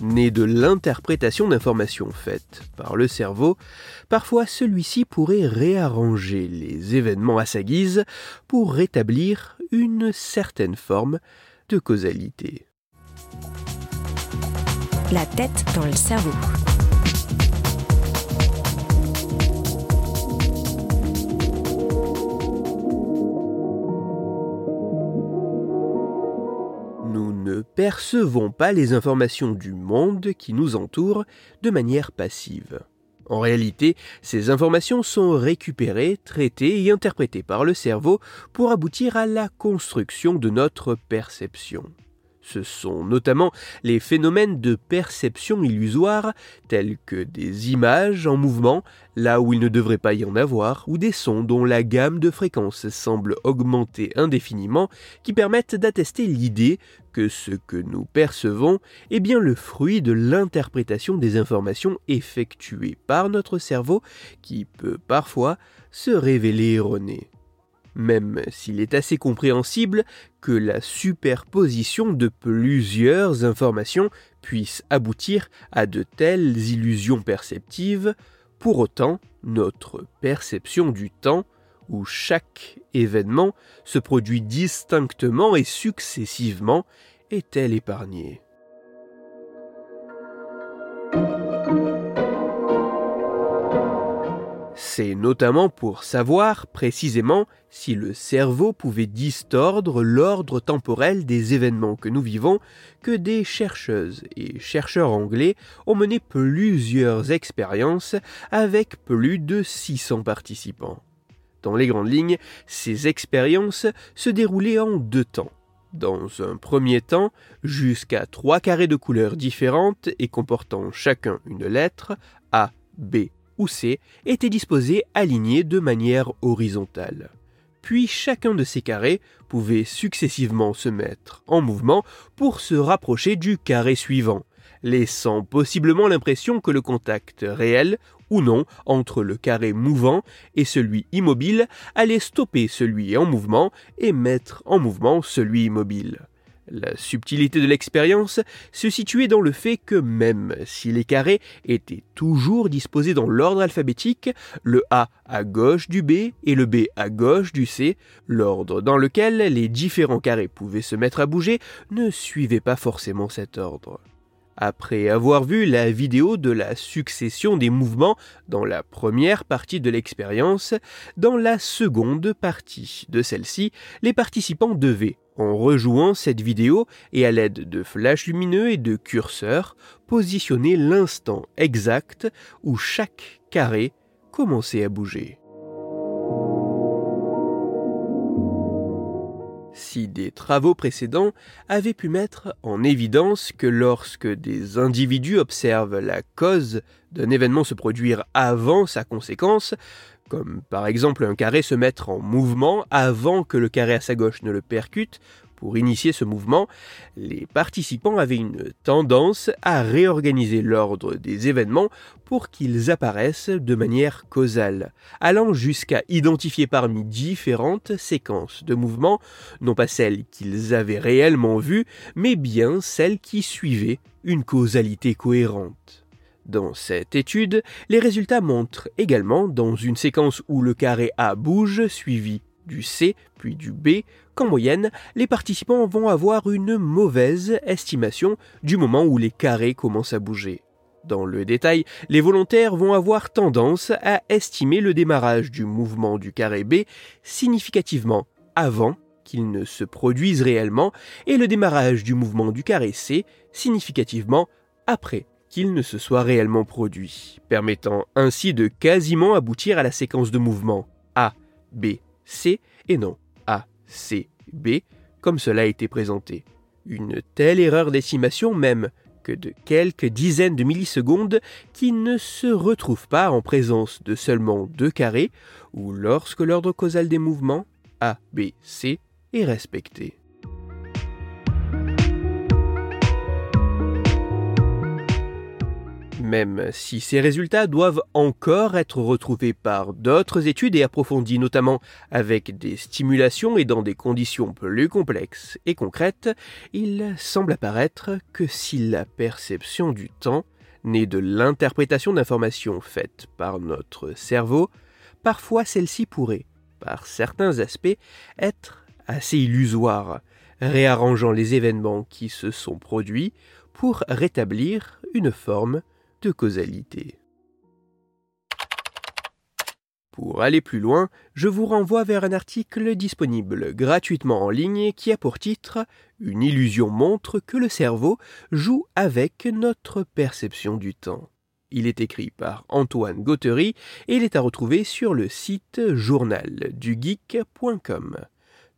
naît de l'interprétation d'informations faites par le cerveau, parfois celui-ci pourrait réarranger les événements à sa guise pour rétablir une certaine forme de causalité. La tête dans le cerveau. Percevons pas les informations du monde qui nous entoure de manière passive. En réalité, ces informations sont récupérées, traitées et interprétées par le cerveau pour aboutir à la construction de notre perception. Ce sont notamment les phénomènes de perception illusoire, tels que des images en mouvement, là où il ne devrait pas y en avoir, ou des sons dont la gamme de fréquences semble augmenter indéfiniment, qui permettent d'attester l'idée que ce que nous percevons est bien le fruit de l'interprétation des informations effectuées par notre cerveau, qui peut parfois se révéler erronée même s'il est assez compréhensible que la superposition de plusieurs informations puisse aboutir à de telles illusions perceptives, pour autant, notre perception du temps, où chaque événement se produit distinctement et successivement, est-elle épargnée? C'est notamment pour savoir précisément si le cerveau pouvait distordre l'ordre temporel des événements que nous vivons que des chercheuses et chercheurs anglais ont mené plusieurs expériences avec plus de 600 participants. Dans les grandes lignes, ces expériences se déroulaient en deux temps. Dans un premier temps, jusqu'à trois carrés de couleurs différentes et comportant chacun une lettre, A, B ou C étaient disposés alignés de manière horizontale. Puis chacun de ces carrés pouvait successivement se mettre en mouvement pour se rapprocher du carré suivant, laissant possiblement l'impression que le contact réel ou non entre le carré mouvant et celui immobile allait stopper celui en mouvement et mettre en mouvement celui immobile. La subtilité de l'expérience se situait dans le fait que même si les carrés étaient toujours disposés dans l'ordre alphabétique, le A à gauche du B et le B à gauche du C, l'ordre dans lequel les différents carrés pouvaient se mettre à bouger ne suivait pas forcément cet ordre. Après avoir vu la vidéo de la succession des mouvements dans la première partie de l'expérience, dans la seconde partie de celle-ci, les participants devaient, en rejouant cette vidéo et à l'aide de flashs lumineux et de curseurs, positionner l'instant exact où chaque carré commençait à bouger. Si des travaux précédents avaient pu mettre en évidence que lorsque des individus observent la cause d'un événement se produire avant sa conséquence, comme par exemple un carré se mettre en mouvement avant que le carré à sa gauche ne le percute, pour initier ce mouvement, les participants avaient une tendance à réorganiser l'ordre des événements pour qu'ils apparaissent de manière causale, allant jusqu'à identifier parmi différentes séquences de mouvements, non pas celles qu'ils avaient réellement vues, mais bien celles qui suivaient une causalité cohérente. Dans cette étude, les résultats montrent également, dans une séquence où le carré A bouge, suivi du C puis du B, qu'en moyenne, les participants vont avoir une mauvaise estimation du moment où les carrés commencent à bouger. Dans le détail, les volontaires vont avoir tendance à estimer le démarrage du mouvement du carré B significativement avant qu'il ne se produise réellement et le démarrage du mouvement du carré C significativement après qu'il ne se soit réellement produit, permettant ainsi de quasiment aboutir à la séquence de mouvement A, B, C et non A, C, B, comme cela a été présenté. Une telle erreur d'estimation, même que de quelques dizaines de millisecondes qui ne se retrouvent pas en présence de seulement deux carrés ou lorsque l'ordre causal des mouvements A, B, C est respecté. Même si ces résultats doivent encore être retrouvés par d'autres études et approfondis, notamment avec des stimulations et dans des conditions plus complexes et concrètes, il semble apparaître que si la perception du temps naît de l'interprétation d'informations faites par notre cerveau, parfois celle-ci pourrait, par certains aspects, être assez illusoire, réarrangeant les événements qui se sont produits pour rétablir une forme causalité. Pour aller plus loin, je vous renvoie vers un article disponible gratuitement en ligne qui a pour titre Une illusion montre que le cerveau joue avec notre perception du temps. Il est écrit par Antoine Gauthery et il est à retrouver sur le site journaldugeek.com.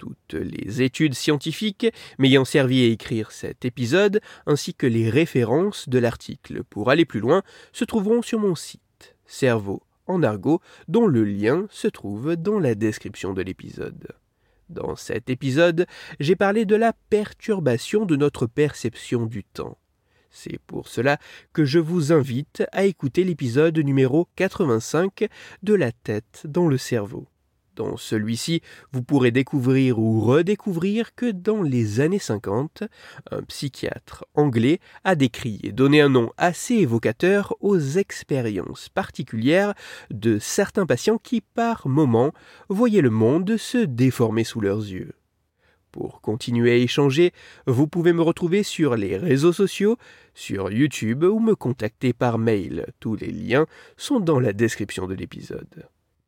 Toutes les études scientifiques m'ayant servi à écrire cet épisode, ainsi que les références de l'article pour aller plus loin, se trouveront sur mon site, Cerveau en argot, dont le lien se trouve dans la description de l'épisode. Dans cet épisode, j'ai parlé de la perturbation de notre perception du temps. C'est pour cela que je vous invite à écouter l'épisode numéro 85 de La tête dans le cerveau. Dans celui-ci, vous pourrez découvrir ou redécouvrir que dans les années 50, un psychiatre anglais a décrit et donné un nom assez évocateur aux expériences particulières de certains patients qui, par moments, voyaient le monde se déformer sous leurs yeux. Pour continuer à échanger, vous pouvez me retrouver sur les réseaux sociaux, sur YouTube ou me contacter par mail. Tous les liens sont dans la description de l'épisode.